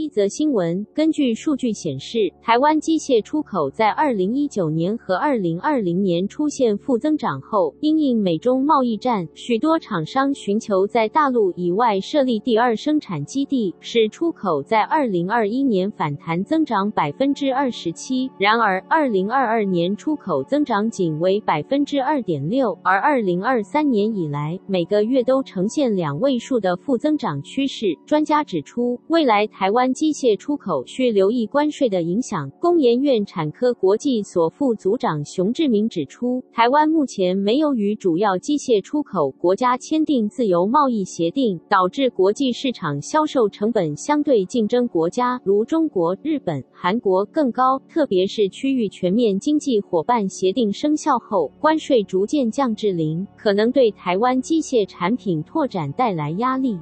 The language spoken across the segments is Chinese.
一则新闻，根据数据显示，台湾机械出口在二零一九年和二零二零年出现负增长后，因应美中贸易战，许多厂商寻求在大陆以外设立第二生产基地，使出口在二零二一年反弹增长百分之二十七。然而，二零二二年出口增长仅为百分之二点六，而二零二三年以来每个月都呈现两位数的负增长趋势。专家指出，未来台湾机械出口需留意关税的影响。工研院产科国际所副组长熊志明指出，台湾目前没有与主要机械出口国家签订自由贸易协定，导致国际市场销售成本相对竞争国家如中国、日本、韩国更高。特别是区域全面经济伙伴协定生效后，关税逐渐降至零，可能对台湾机械产品拓展带来压力。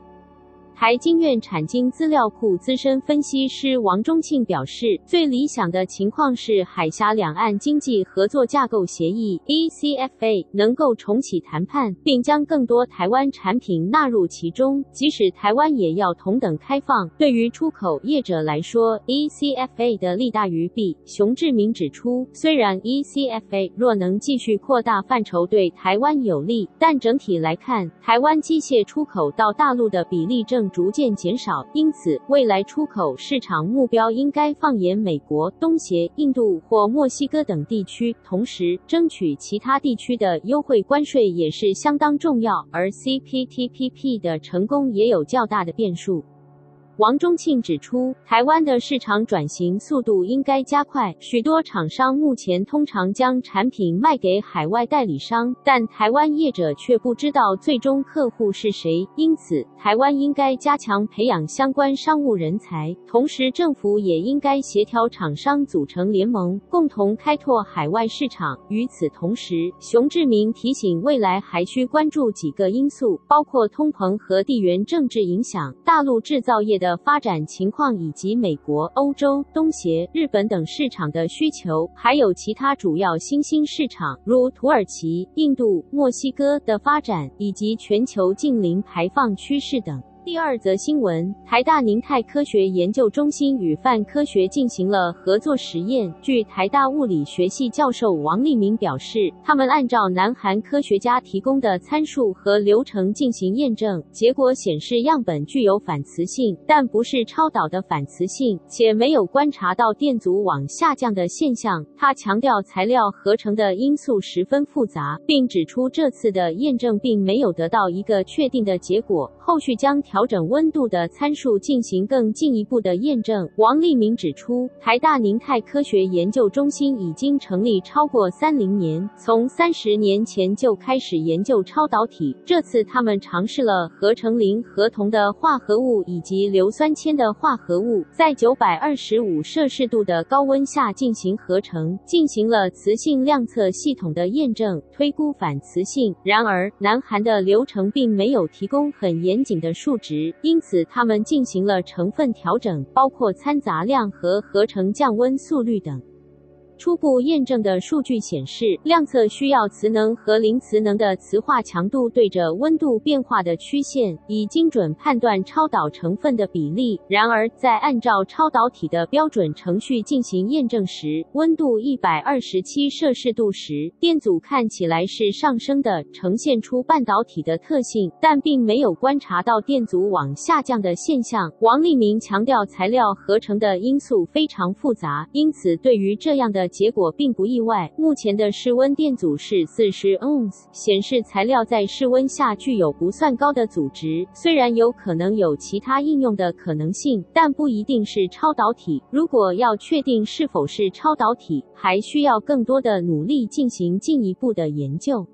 台经院产经资料库资深分析师王忠庆表示，最理想的情况是海峡两岸经济合作架构协议 （ECFA） 能够重启谈判，并将更多台湾产品纳入其中。即使台湾也要同等开放。对于出口业者来说，ECFA 的利大于弊。熊志明指出，虽然 ECFA 若能继续扩大范畴对台湾有利，但整体来看，台湾机械出口到大陆的比例正逐渐减少，因此未来出口市场目标应该放眼美国、东协、印度或墨西哥等地区，同时争取其他地区的优惠关税也是相当重要。而 CPTPP 的成功也有较大的变数。王忠庆指出，台湾的市场转型速度应该加快。许多厂商目前通常将产品卖给海外代理商，但台湾业者却不知道最终客户是谁。因此，台湾应该加强培养相关商务人才，同时政府也应该协调厂商组成联盟，共同开拓海外市场。与此同时，熊志明提醒，未来还需关注几个因素，包括通膨和地缘政治影响、大陆制造业的的发展情况以及美国、欧洲、东协、日本等市场的需求，还有其他主要新兴市场，如土耳其、印度、墨西哥的发展，以及全球近邻排放趋势等。第二则新闻，台大宁泰科学研究中心与泛科学进行了合作实验。据台大物理学系教授王立明表示，他们按照南韩科学家提供的参数和流程进行验证，结果显示样本具有反磁性，但不是超导的反磁性，且没有观察到电阻往下降的现象。他强调材料合成的因素十分复杂，并指出这次的验证并没有得到一个确定的结果，后续将调。调整温度的参数进行更进一步的验证。王立明指出，台大宁泰科学研究中心已经成立超过三零年，从三十年前就开始研究超导体。这次他们尝试了合成磷合铜的化合物以及硫酸铅的化合物，在九百二十五摄氏度的高温下进行合成，进行了磁性量测系统的验证，推估反磁性。然而，南韩的流程并没有提供很严谨的数值。因此，他们进行了成分调整，包括掺杂量和合成降温速率等。初步验证的数据显示，量测需要磁能和零磁能的磁化强度对着温度变化的曲线，以精准判断超导成分的比例。然而，在按照超导体的标准程序进行验证时，温度一百二十七摄氏度时，电阻看起来是上升的，呈现出半导体的特性，但并没有观察到电阻往下降的现象。王立明强调，材料合成的因素非常复杂，因此对于这样的结果并不意外。目前的室温电阻是四十欧姆，显示材料在室温下具有不算高的阻值。虽然有可能有其他应用的可能性，但不一定是超导体。如果要确定是否是超导体，还需要更多的努力进行进一步的研究。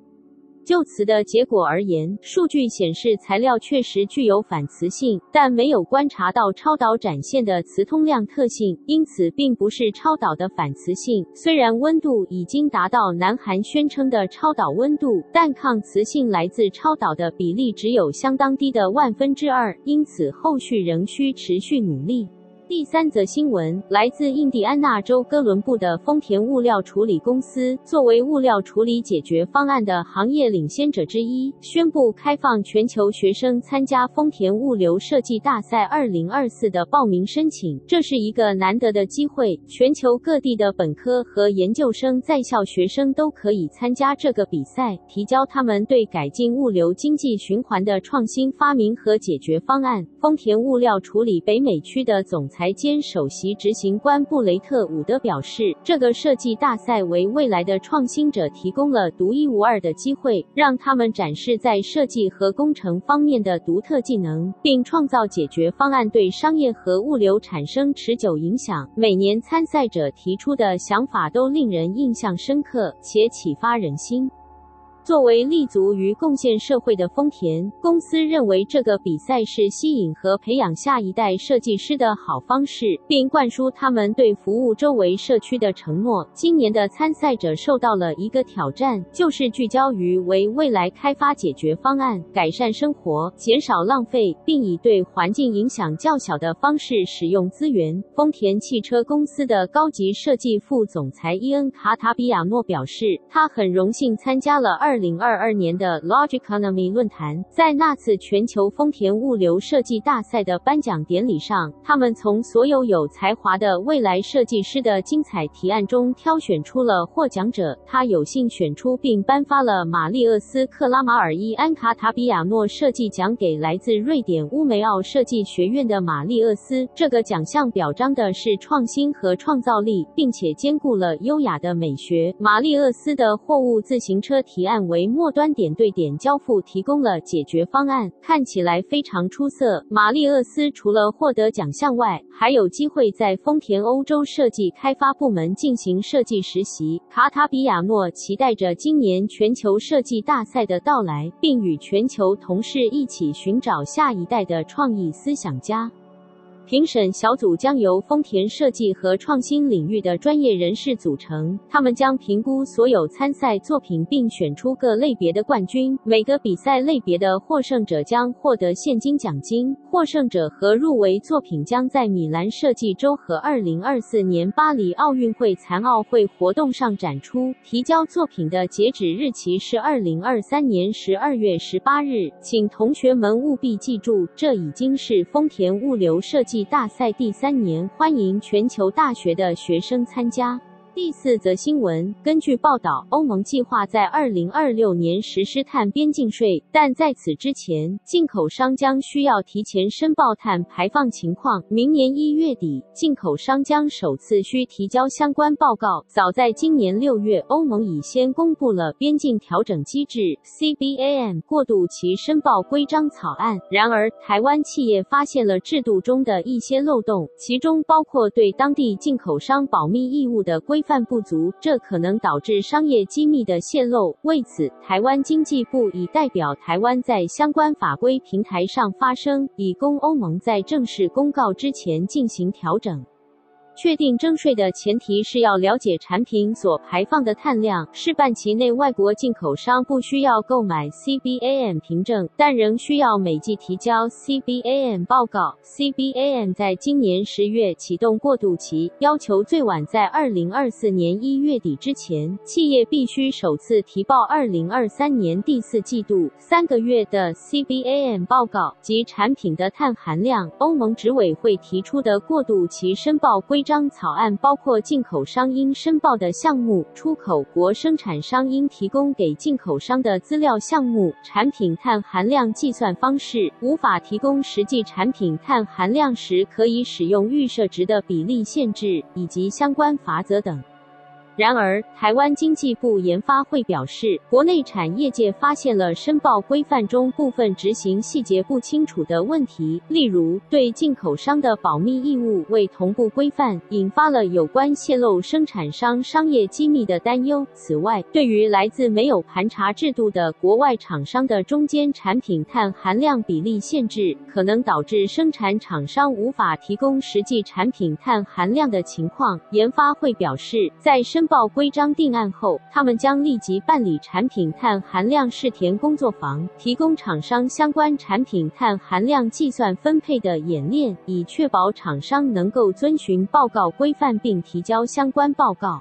就此的结果而言，数据显示材料确实具有反磁性，但没有观察到超导展现的磁通量特性，因此并不是超导的反磁性。虽然温度已经达到南韩宣称的超导温度，但抗磁性来自超导的比例只有相当低的万分之二，因此后续仍需持续努力。第三则新闻来自印第安纳州哥伦布的丰田物料处理公司，作为物料处理解决方案的行业领先者之一，宣布开放全球学生参加丰田物流设计大赛2024的报名申请。这是一个难得的机会，全球各地的本科和研究生在校学生都可以参加这个比赛，提交他们对改进物流经济循环的创新发明和解决方案。丰田物料处理北美区的总裁兼首席执行官布雷特·伍德表示，这个设计大赛为未来的创新者提供了独一无二的机会，让他们展示在设计和工程方面的独特技能，并创造解决方案，对商业和物流产生持久影响。每年参赛者提出的想法都令人印象深刻且启发人心。作为立足于贡献社会的丰田公司，认为这个比赛是吸引和培养下一代设计师的好方式，并灌输他们对服务周围社区的承诺。今年的参赛者受到了一个挑战，就是聚焦于为未来开发解决方案，改善生活，减少浪费，并以对环境影响较小的方式使用资源。丰田汽车公司的高级设计副总裁伊恩·卡塔比亚诺表示，他很荣幸参加了二。二零二二年的 Logiconomy 论坛，在那次全球丰田物流设计大赛的颁奖典礼上，他们从所有有才华的未来设计师的精彩提案中挑选出了获奖者。他有幸选出并颁发了玛丽厄斯·克拉马尔伊安卡塔比亚诺设计奖给来自瑞典乌梅奥设计学院的玛丽厄斯。这个奖项表彰的是创新和创造力，并且兼顾了优雅的美学。玛丽厄斯的货物自行车提案。为末端点对点交付提供了解决方案，看起来非常出色。玛丽厄斯除了获得奖项外，还有机会在丰田欧洲设计开发部门进行设计实习。卡塔比亚诺期待着今年全球设计大赛的到来，并与全球同事一起寻找下一代的创意思想家。评审小组将由丰田设计和创新领域的专业人士组成，他们将评估所有参赛作品，并选出各类别的冠军。每个比赛类别的获胜者将获得现金奖金。获胜者和入围作品将在米兰设计周和二零二四年巴黎奥运会残奥会活动上展出。提交作品的截止日期是二零二三年十二月十八日，请同学们务必记住，这已经是丰田物流设计。大赛第三年，欢迎全球大学的学生参加。第四则新闻，根据报道，欧盟计划在二零二六年实施碳边境税，但在此之前，进口商将需要提前申报碳排放情况。明年一月底，进口商将首次需提交相关报告。早在今年六月，欧盟已先公布了边境调整机制 （CBAM） 过渡期申报规章草案。然而，台湾企业发现了制度中的一些漏洞，其中包括对当地进口商保密义务的规。范不足，这可能导致商业机密的泄露。为此，台湾经济部已代表台湾在相关法规平台上发声，以供欧盟在正式公告之前进行调整。确定征税的前提是要了解产品所排放的碳量。试办期内，外国进口商不需要购买 CBAM 凭证，但仍需要每季提交 CBAM 报告。CBAM 在今年十月启动过渡期，要求最晚在二零二四年一月底之前，企业必须首次提报二零二三年第四季度三个月的 CBAM 报告及产品的碳含量。欧盟执委会提出的过渡期申报规。章草案包括进口商应申报的项目、出口国生产商应提供给进口商的资料项目、产品碳含量计算方式、无法提供实际产品碳含量时可以使用预设值的比例限制，以及相关法则等。然而，台湾经济部研发会表示，国内产业界发现了申报规范中部分执行细节不清楚的问题，例如对进口商的保密义务未同步规范，引发了有关泄露生产商商业机密的担忧。此外，对于来自没有盘查制度的国外厂商的中间产品碳含量比例限制，可能导致生产厂商无法提供实际产品碳含量的情况。研发会表示，在申申报规章定案后，他们将立即办理产品碳含量试填工作坊，提供厂商相关产品碳含量计算分配的演练，以确保厂商能够遵循报告规范并提交相关报告。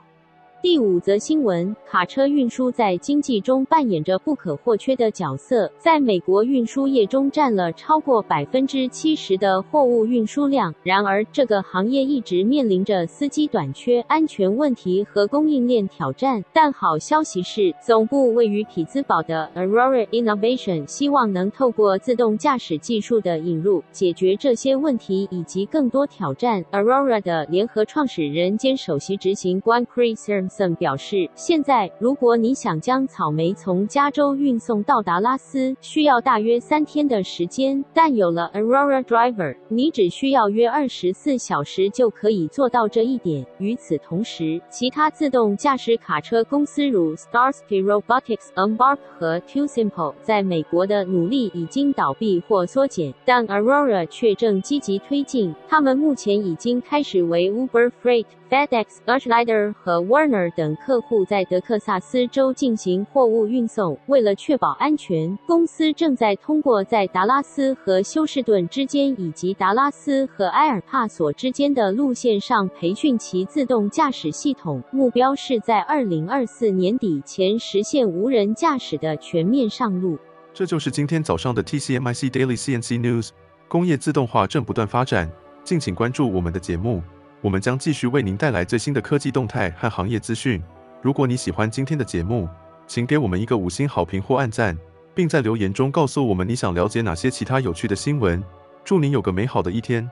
第五则新闻：卡车运输在经济中扮演着不可或缺的角色，在美国运输业中占了超过百分之七十的货物运输量。然而，这个行业一直面临着司机短缺、安全问题和供应链挑战。但好消息是，总部位于匹兹堡的 Aurora Innovation 希望能透过自动驾驶技术的引入，解决这些问题以及更多挑战。Aurora 的联合创始人兼首席执行官 Chris 森表示，现在如果你想将草莓从加州运送到达拉斯，需要大约三天的时间。但有了 Aurora Driver，你只需要约二十四小时就可以做到这一点。与此同时，其他自动驾驶卡车公司如 Starspeed Robotics、Embark 和 TuSimple 在美国的努力已经倒闭或缩减，但 Aurora 却正积极推进。他们目前已经开始为 Uber Freight、FedEx、Schneider 和 Werner 等客户在德克萨斯州进行货物运送。为了确保安全，公司正在通过在达拉斯和休士顿之间以及达拉斯和埃尔帕索之间的路线上培训其自动驾驶系统，目标是在二零二四年底前实现无人驾驶的全面上路。这就是今天早上的 TCMIC Daily CNC News。工业自动化正不断发展，敬请关注我们的节目。我们将继续为您带来最新的科技动态和行业资讯。如果你喜欢今天的节目，请给我们一个五星好评或按赞，并在留言中告诉我们你想了解哪些其他有趣的新闻。祝您有个美好的一天。